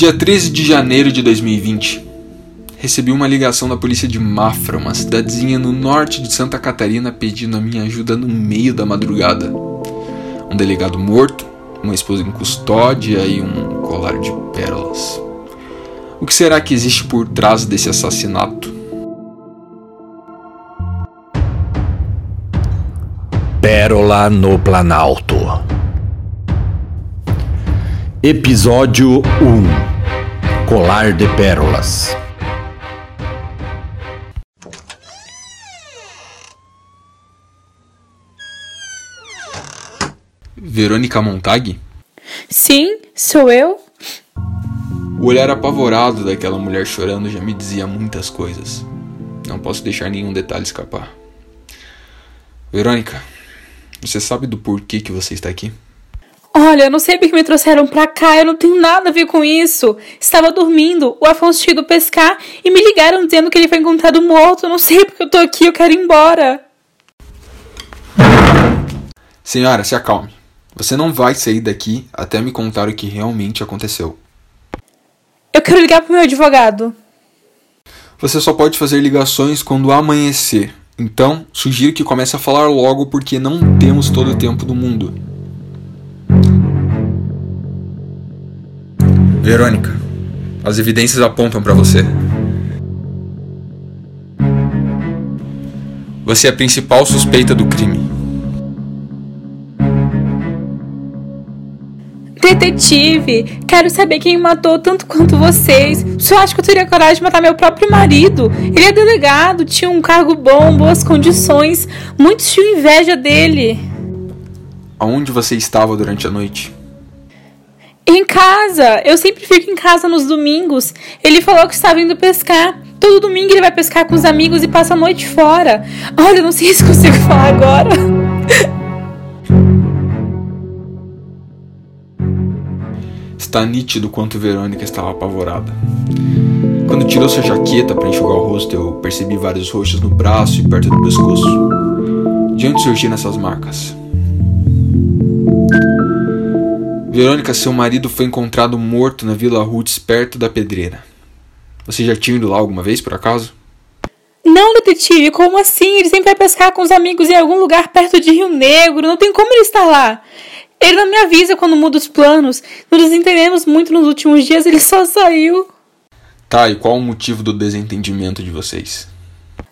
Dia 13 de janeiro de 2020. Recebi uma ligação da polícia de Mafra, uma cidadezinha no norte de Santa Catarina, pedindo a minha ajuda no meio da madrugada. Um delegado morto, uma esposa em custódia e um colar de pérolas. O que será que existe por trás desse assassinato? Pérola no Planalto. Episódio 1 Colar de Pérolas. Verônica Montag? Sim, sou eu. O olhar apavorado daquela mulher chorando já me dizia muitas coisas. Não posso deixar nenhum detalhe escapar. Verônica, você sabe do porquê que você está aqui? Olha, eu não sei porque me trouxeram pra cá, eu não tenho nada a ver com isso. Estava dormindo, o Afonso tinha ido pescar e me ligaram dizendo que ele foi encontrado morto. Eu não sei porque eu tô aqui, eu quero ir embora. Senhora, se acalme. Você não vai sair daqui até me contar o que realmente aconteceu. Eu quero ligar pro meu advogado. Você só pode fazer ligações quando amanhecer. Então, sugiro que comece a falar logo porque não temos todo o tempo do mundo. Verônica, as evidências apontam para você. Você é a principal suspeita do crime. Detetive, quero saber quem matou tanto quanto vocês. Senhor acha que eu teria coragem de matar meu próprio marido? Ele é delegado, tinha um cargo bom, boas condições. Muitos tinham inveja dele. Aonde você estava durante a noite? Em casa. Eu sempre fico em casa nos domingos. Ele falou que estava indo pescar. Todo domingo ele vai pescar com os amigos e passa a noite fora. Olha, não sei se consigo falar agora. Está nítido quanto Verônica estava apavorada. Quando tirou sua jaqueta para enxugar o rosto, eu percebi vários roxos no braço e perto do pescoço. De onde surgiram essas marcas? Verônica, seu marido foi encontrado morto na Vila Roots, perto da pedreira. Você já tinha ido lá alguma vez, por acaso? Não, detetive, como assim? Ele sempre vai pescar com os amigos em algum lugar perto de Rio Negro. Não tem como ele estar lá. Ele não me avisa quando muda os planos. Nos entendemos muito nos últimos dias, ele só saiu. Tá, e qual o motivo do desentendimento de vocês?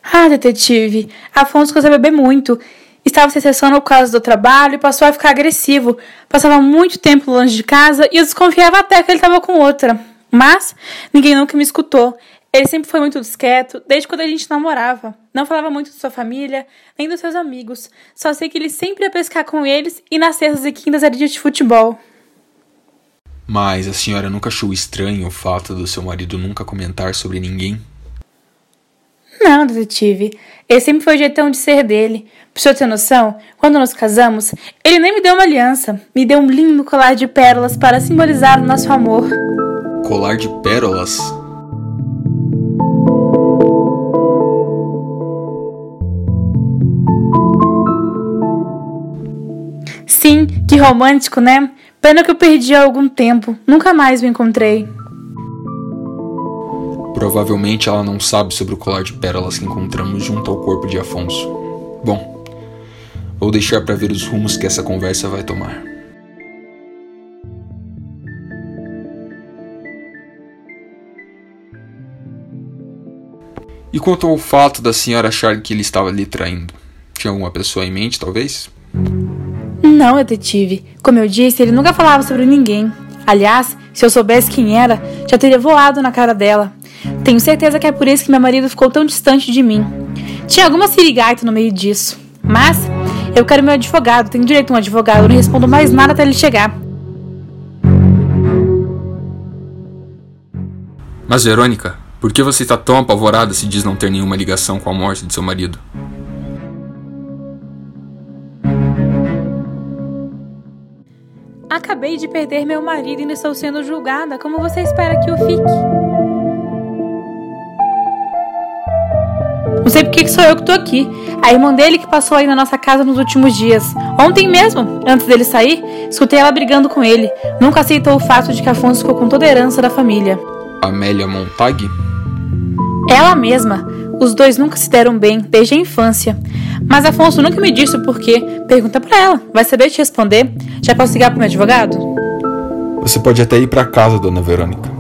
Ah, detetive, Afonso a beber muito. Estava se cessando por causa do trabalho e passou a ficar agressivo. Passava muito tempo longe de casa e eu desconfiava até que ele estava com outra. Mas ninguém nunca me escutou. Ele sempre foi muito discreto, desde quando a gente namorava. Não falava muito de sua família, nem dos seus amigos. Só sei que ele sempre ia pescar com eles e nas terças e quintas era dia de futebol. Mas a senhora nunca achou estranho o fato do seu marido nunca comentar sobre ninguém? Não, detetive. Ele sempre foi o jeitão de ser dele. Pra senhor ter noção, quando nos casamos, ele nem me deu uma aliança. Me deu um lindo colar de pérolas para simbolizar o nosso amor. Colar de pérolas? Sim, que romântico, né? Pena que eu perdi há algum tempo. Nunca mais o encontrei. Provavelmente ela não sabe sobre o colar de pérolas que encontramos junto ao corpo de Afonso. Bom, vou deixar para ver os rumos que essa conversa vai tomar. E quanto ao fato da senhora achar que ele estava lhe traindo? Tinha alguma pessoa em mente, talvez? Não, detetive. Como eu disse, ele nunca falava sobre ninguém. Aliás, se eu soubesse quem era, já teria voado na cara dela. Tenho certeza que é por isso que meu marido ficou tão distante de mim. Tinha alguma sirigaita no meio disso. Mas eu quero meu advogado, tenho direito a um advogado, eu não respondo mais nada até ele chegar. Mas, Verônica, por que você está tão apavorada se diz não ter nenhuma ligação com a morte de seu marido? Acabei de perder meu marido e ainda estou sendo julgada. Como você espera que eu fique? Não sei por que sou eu que tô aqui. A irmã dele que passou aí na nossa casa nos últimos dias. Ontem mesmo, antes dele sair, escutei ela brigando com ele. Nunca aceitou o fato de que Afonso ficou com toda a herança da família. Amélia Montag? Ela mesma. Os dois nunca se deram bem desde a infância. Mas Afonso nunca me disse o porquê. Pergunta pra ela. Vai saber te responder. Já posso ligar pro meu advogado? Você pode até ir para casa, dona Verônica.